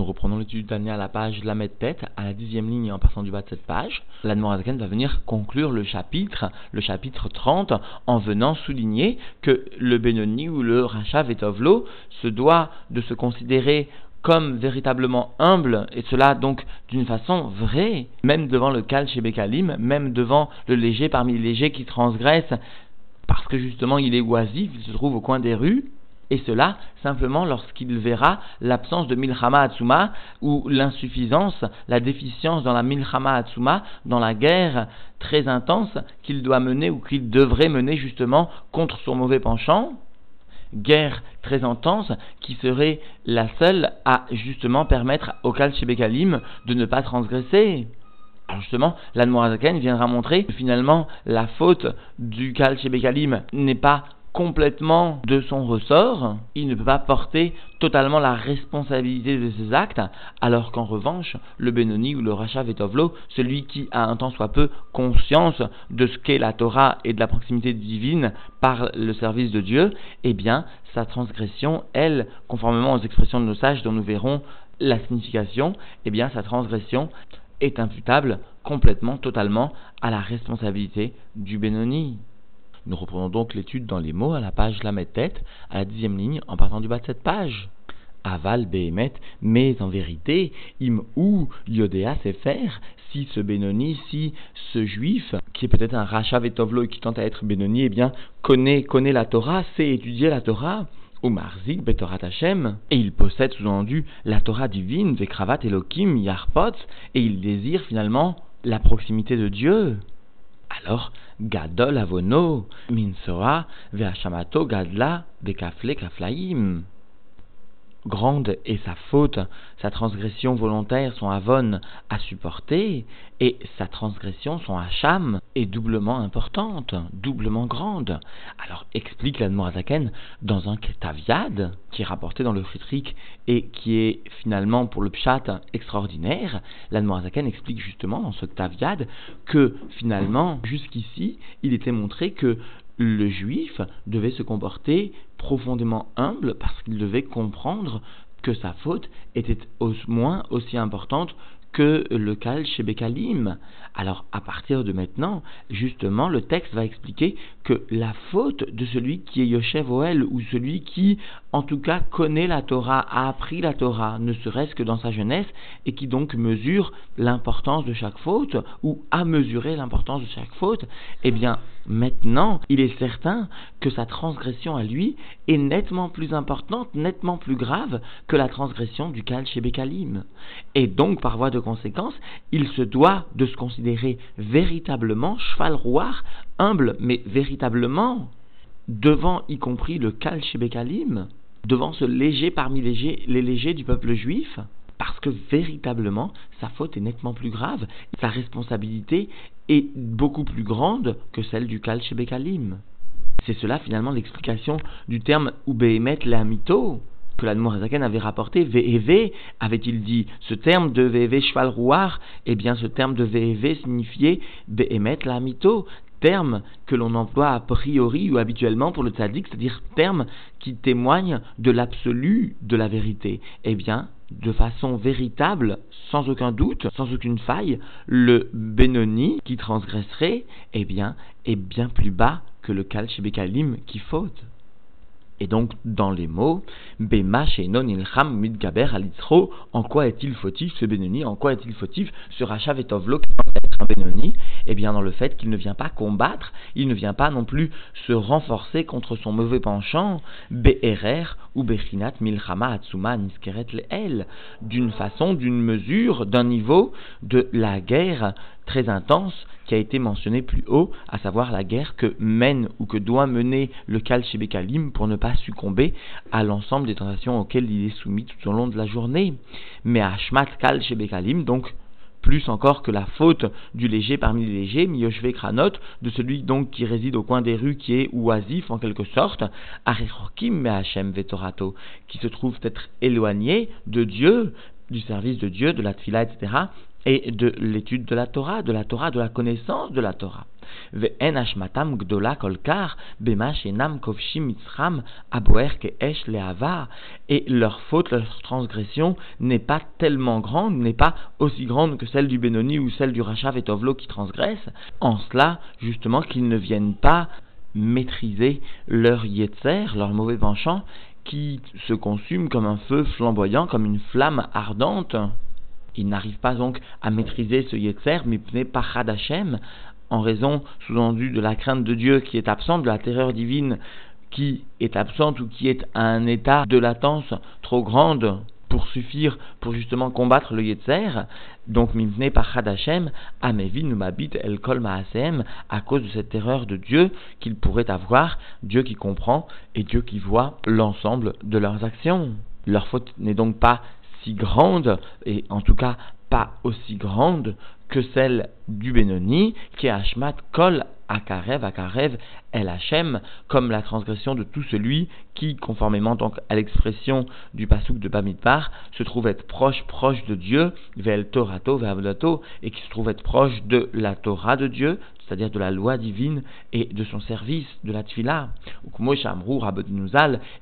Nous reprenons l'étude d'année à la page la tête, à la dixième ligne en passant du bas de cette page. L'Admorazaken va venir conclure le chapitre, le chapitre 30, en venant souligner que le Benoni ou le Racha Vetovlo se doit de se considérer comme véritablement humble, et cela donc d'une façon vraie, même devant le Kal même devant le léger parmi les légers qui transgressent, parce que justement il est oisif, il se trouve au coin des rues, et cela simplement lorsqu'il verra l'absence de Milchama Atsuma ou l'insuffisance, la déficience dans la Milchama Atsuma, dans la guerre très intense qu'il doit mener ou qu'il devrait mener justement contre son mauvais penchant, guerre très intense qui serait la seule à justement permettre au Kal Shebekalim de ne pas transgresser. Alors justement, l'Anmorazaken viendra montrer que finalement la faute du Kal Shebekalim n'est pas complètement de son ressort, il ne peut pas porter totalement la responsabilité de ses actes, alors qu'en revanche, le Benoni ou le Racha Vetovlo, celui qui a un temps soit peu conscience de ce qu'est la Torah et de la proximité divine par le service de Dieu, eh bien, sa transgression, elle, conformément aux expressions de nos sages dont nous verrons la signification, eh bien, sa transgression est imputable complètement, totalement à la responsabilité du Benoni. Nous reprenons donc l'étude dans les mots à la page la tête, à la dixième ligne, en partant du bas de cette page. Aval Behemet, mais en vérité, im ou Yodéa sait faire, si ce Benoni, si ce juif, qui est peut-être un rachat Vetovlo et qui tente à être Benoni, eh bien, connaît, connaît la Torah, sait étudier la Torah, ou Marzik Betorat Hashem, et il possède sous-entendu la Torah divine, Vekravat Elohim, Yarpot, et il désire finalement la proximité de Dieu. Alors, Gadol avono, minsoa, ve'ashamato gadla, bekafle kaflaim grande est sa faute, sa transgression volontaire, son avon à supporter, et sa transgression, son hacham, est doublement importante, doublement grande. Alors explique l'Admorazaken dans un Ketaviad, qui est rapporté dans le Fritrique et qui est finalement pour le Pshat extraordinaire, l'Admorazaken explique justement dans ce Ketaviad que finalement, jusqu'ici, il était montré que le juif devait se comporter profondément humble parce qu'il devait comprendre que sa faute était au moins aussi importante que le Kal chez Bekalim. Alors, à partir de maintenant, justement, le texte va expliquer que la faute de celui qui est Yoshev Oel, ou celui qui, en tout cas, connaît la Torah, a appris la Torah, ne serait-ce que dans sa jeunesse, et qui donc mesure l'importance de chaque faute, ou a mesuré l'importance de chaque faute, eh bien, maintenant, il est certain que sa transgression à lui est nettement plus importante, nettement plus grave que la transgression du Kal chez Bekalim. Et donc, par voie de conséquence, il se doit de se considérer véritablement cheval roi, humble, mais véritablement, devant y compris le Kal chez Bekalim, devant ce léger parmi les légers du peuple juif, parce que véritablement, sa faute est nettement plus grave, sa responsabilité est beaucoup plus grande que celle du Kal chez Bekalim. C'est cela finalement l'explication du terme Ubehemet Leamito que l'Admorazaken avait rapporté, VEV, avait-il dit ce terme de VEV cheval rouard Eh bien, ce terme de VEV signifiait Behemet Lamito, terme que l'on emploie a priori ou habituellement pour le tzaddik, c'est-à-dire terme qui témoigne de l'absolu de la vérité. Eh bien, de façon véritable, sans aucun doute, sans aucune faille, le Benoni qui transgresserait, eh bien, est bien plus bas que le Kal Shebekalim qui faute. Et donc, dans les mots, Bema non ilham midgaber alitzro, en quoi est-il fautif ce Benoni En quoi est-il fautif ce Rachav et Tovlo un Benoni Eh bien, dans le fait qu'il ne vient pas combattre, il ne vient pas non plus se renforcer contre son mauvais penchant, Be'erer ou Bechinat milchama atsuma niskeret el, d'une façon, d'une mesure, d'un niveau de la guerre très intense qui a été mentionné plus haut, à savoir la guerre que mène ou que doit mener le Kal Shebekalim pour ne pas succomber à l'ensemble des tentations auxquelles il est soumis tout au long de la journée. Mais à Shmat Kal Shebekalim, donc plus encore que la faute du léger parmi les légers, Miyoshve Kranot, de celui donc qui réside au coin des rues, qui est oisif en quelque sorte, Arechokim Me'Hashem Vetorato, qui se trouve être éloigné de Dieu, du service de Dieu, de la tfila, etc., et de l'étude de la Torah, de la Torah, de la connaissance de la Torah. et leur faute, leur transgression n'est pas tellement grande, n'est pas aussi grande que celle du Benoni ou celle du Rachav et Tovlo qui transgressent, en cela, justement, qu'ils ne viennent pas maîtriser leur yetzer, leur mauvais penchant, qui se consume comme un feu flamboyant, comme une flamme ardente. Ils n'arrivent pas donc à maîtriser ce yetzer, mais par Hadachem, en raison, sous-entendu, de la crainte de Dieu qui est absente, de la terreur divine qui est absente ou qui est à un état de latence trop grande pour suffire pour justement combattre le Yetzer, donc mimne par Hadachem, Amevi Numabit El Kol Maasem, à cause de cette terreur de Dieu qu'il pourrait avoir, Dieu qui comprend et Dieu qui voit l'ensemble de leurs actions. Leur faute n'est donc pas si grande, et en tout cas pas aussi grande que celle du Benoni, qui est Hashmat Kol Akarev, Akarev, El Hachem, comme la transgression de tout celui qui, conformément à l'expression du pasouk de Bamidbar, se trouve être proche, proche de Dieu, Vel Torato, Ve'avodato, et qui se trouve être proche de la Torah de Dieu, c'est-à-dire de la loi divine et de son service, de la Tfila.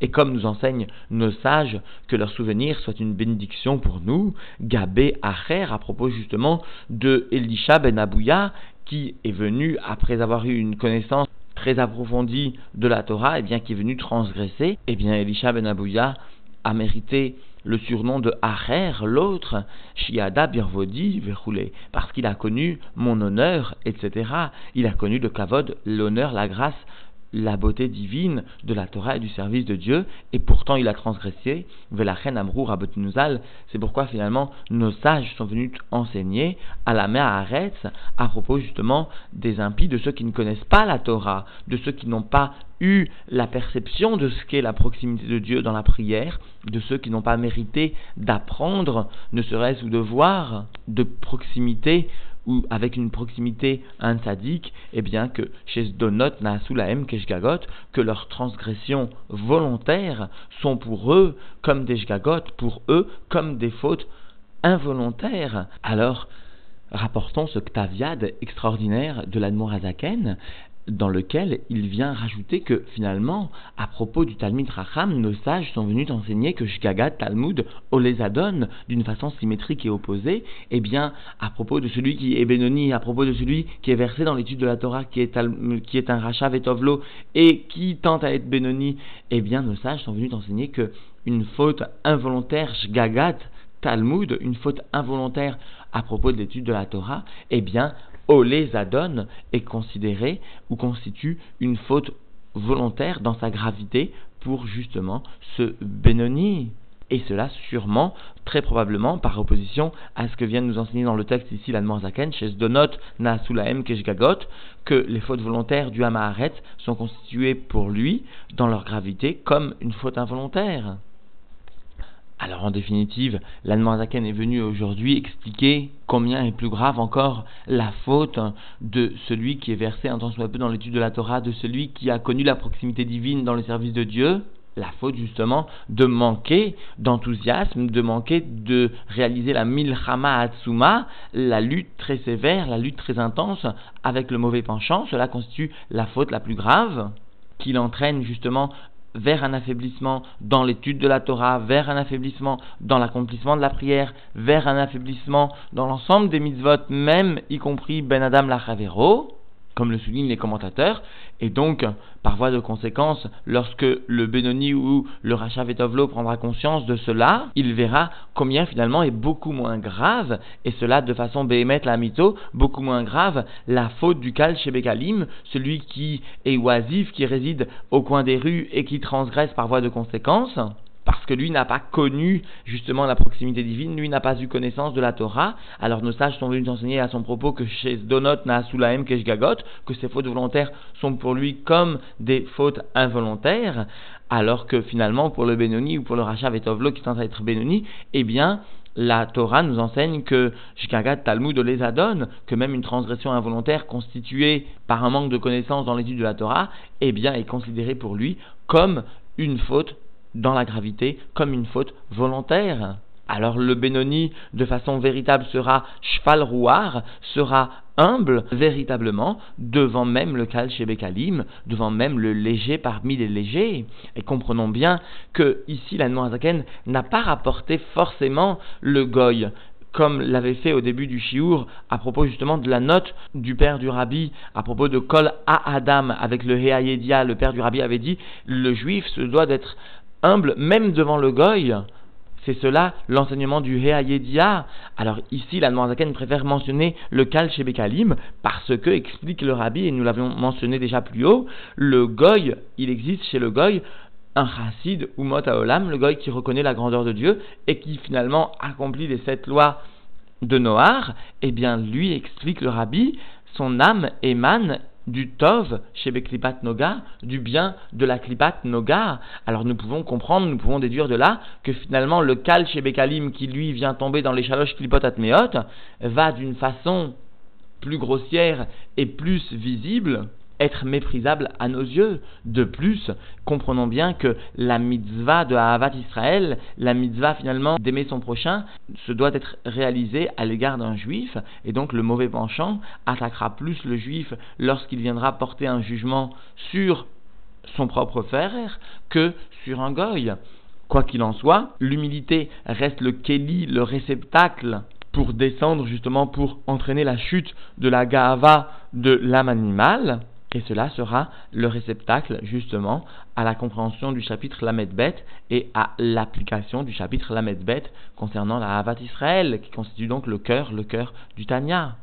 Et comme nous enseignent nos sages, que leur souvenir soit une bénédiction pour nous, Gabé Acher, à propos justement de Elisha ben Abouya, qui est venu, après avoir eu une connaissance très approfondie de la Torah, et bien qui est venu transgresser, et bien Elisha ben Abouya a mérité le surnom de Acher, l'autre, Shiada Birvodi Verroulé, parce qu'il a connu mon honneur, etc. Il a connu le kavod, l'honneur, la grâce, la beauté divine de la Torah et du service de Dieu, et pourtant il a transgressé. Velachen Amrou c'est pourquoi finalement nos sages sont venus enseigner à la mère Aretz à propos justement des impies, de ceux qui ne connaissent pas la Torah, de ceux qui n'ont pas eu la perception de ce qu'est la proximité de Dieu dans la prière, de ceux qui n'ont pas mérité d'apprendre, ne serait-ce ou de voir de proximité ou avec une proximité un sadique, eh bien que chez Donot Naasulaem Keshgagot, que leurs transgressions volontaires sont pour eux comme des Shgagot, pour eux comme des fautes involontaires. Alors, rapportons ce Ktaviad extraordinaire de l'Admorazaken, dans lequel il vient rajouter que finalement, à propos du Talmud Racham, nos sages sont venus enseigner que Shkagat Talmud Olezadon, d'une façon symétrique et opposée, eh bien, à propos de celui qui est Benoni, à propos de celui qui est versé dans l'étude de la Torah, qui est, qui est un Rachav et Tovlo, et qui tente à être Benoni, eh bien, nos sages sont venus enseigner que une faute involontaire, Shgagat, Talmud, une faute involontaire à propos de l'étude de la Torah, eh bien, Olezadon est considéré ou constitue une faute volontaire dans sa gravité pour justement ce Benoni. Et cela sûrement, très probablement, par opposition à ce que vient de nous enseigner dans le texte ici la Zaken, chez Donot Naasulaem Keshgagot, que les fautes volontaires du Hamaharet sont constituées pour lui, dans leur gravité, comme une faute involontaire. Alors en définitive, l'Anmoazaken est venu aujourd'hui expliquer combien est plus grave encore la faute de celui qui est versé un temps soit peu dans l'étude de la Torah, de celui qui a connu la proximité divine dans le service de Dieu, la faute justement de manquer d'enthousiasme, de manquer de réaliser la milchama atsuma, la lutte très sévère, la lutte très intense avec le mauvais penchant, cela constitue la faute la plus grave qui l'entraîne justement vers un affaiblissement dans l'étude de la Torah, vers un affaiblissement dans l'accomplissement de la prière, vers un affaiblissement dans l'ensemble des mitzvot, même y compris Ben Adam Lachavero, comme le soulignent les commentateurs, et donc, par voie de conséquence, lorsque le Benoni ou le Racha Vetovlo prendra conscience de cela, il verra combien finalement est beaucoup moins grave, et cela de façon béhémette la mytho, beaucoup moins grave, la faute du Kal chez Bekalim, celui qui est oisif, qui réside au coin des rues et qui transgresse par voie de conséquence, parce que lui n'a pas connu justement la proximité divine, lui n'a pas eu connaissance de la Torah. Alors nos sages sont venus enseigner à son propos que chez Donot Naasulaem Keshgagot, que ces fautes volontaires sont pour lui comme des fautes involontaires, alors que finalement pour le Benoni ou pour le Racha Vetovlo qui tente à être Benoni, eh bien la Torah nous enseigne que Shkagat Talmud les adonne, que même une transgression involontaire constituée par un manque de connaissance dans l'étude de la Torah, eh bien est considérée pour lui comme une faute dans la gravité comme une faute volontaire. alors le Benoni, de façon véritable, sera cheval rouard, sera humble véritablement devant même le Kal Bekalim, devant même le léger parmi les légers. Et comprenons bien que ici la Noazaken n'a pas rapporté forcément le goy comme l'avait fait au début du Shiour, à propos justement de la note du père du rabbi, à propos de Kol A Adam, avec le Heayedia, le père du rabbi avait dit, le juif se doit d'être humble même devant le goy, c'est cela l'enseignement du Heayedia. Alors ici, la Noirzaken préfère mentionner le Kal chez Bekalim parce que, explique le rabbi, et nous l'avions mentionné déjà plus haut, le Goy, il existe chez le Goy un chassid ou mot Olam, le Goy qui reconnaît la grandeur de Dieu et qui finalement accomplit les sept lois de Noar, eh bien lui explique le rabbi, son âme émane du Tov chez Beklipat Noga, du bien de la Klipat Noga. Alors nous pouvons comprendre, nous pouvons déduire de là que finalement le Kal chez Bekalim qui lui vient tomber dans les chaloches Klipot va d'une façon plus grossière et plus visible être méprisable à nos yeux. De plus, comprenons bien que la mitzvah de Havat Israël, la mitzvah finalement d'aimer son prochain, se doit être réalisée à l'égard d'un juif, et donc le mauvais penchant attaquera plus le juif lorsqu'il viendra porter un jugement sur son propre frère que sur un goy. Quoi qu'il en soit, l'humilité reste le kéli, le réceptacle pour descendre justement pour entraîner la chute de la gava de l'âme animale. Et cela sera le réceptacle justement à la compréhension du chapitre Lamed Bet et à l'application du chapitre Lamed Bet concernant la Havat Israël, qui constitue donc le cœur, le cœur du Tanya.